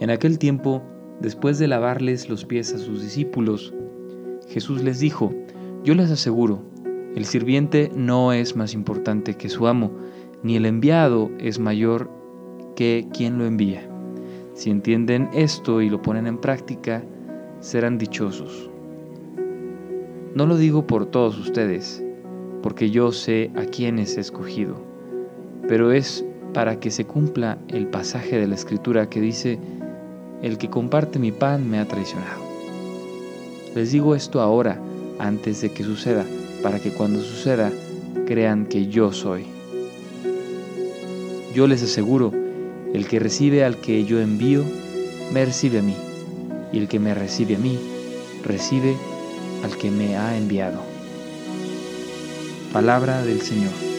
En aquel tiempo, después de lavarles los pies a sus discípulos, Jesús les dijo, yo les aseguro, el sirviente no es más importante que su amo, ni el enviado es mayor que quien lo envía. Si entienden esto y lo ponen en práctica, serán dichosos. No lo digo por todos ustedes, porque yo sé a quienes he escogido, pero es para que se cumpla el pasaje de la Escritura que dice, el que comparte mi pan me ha traicionado. Les digo esto ahora, antes de que suceda, para que cuando suceda crean que yo soy. Yo les aseguro, el que recibe al que yo envío, me recibe a mí, y el que me recibe a mí, recibe al que me ha enviado. Palabra del Señor.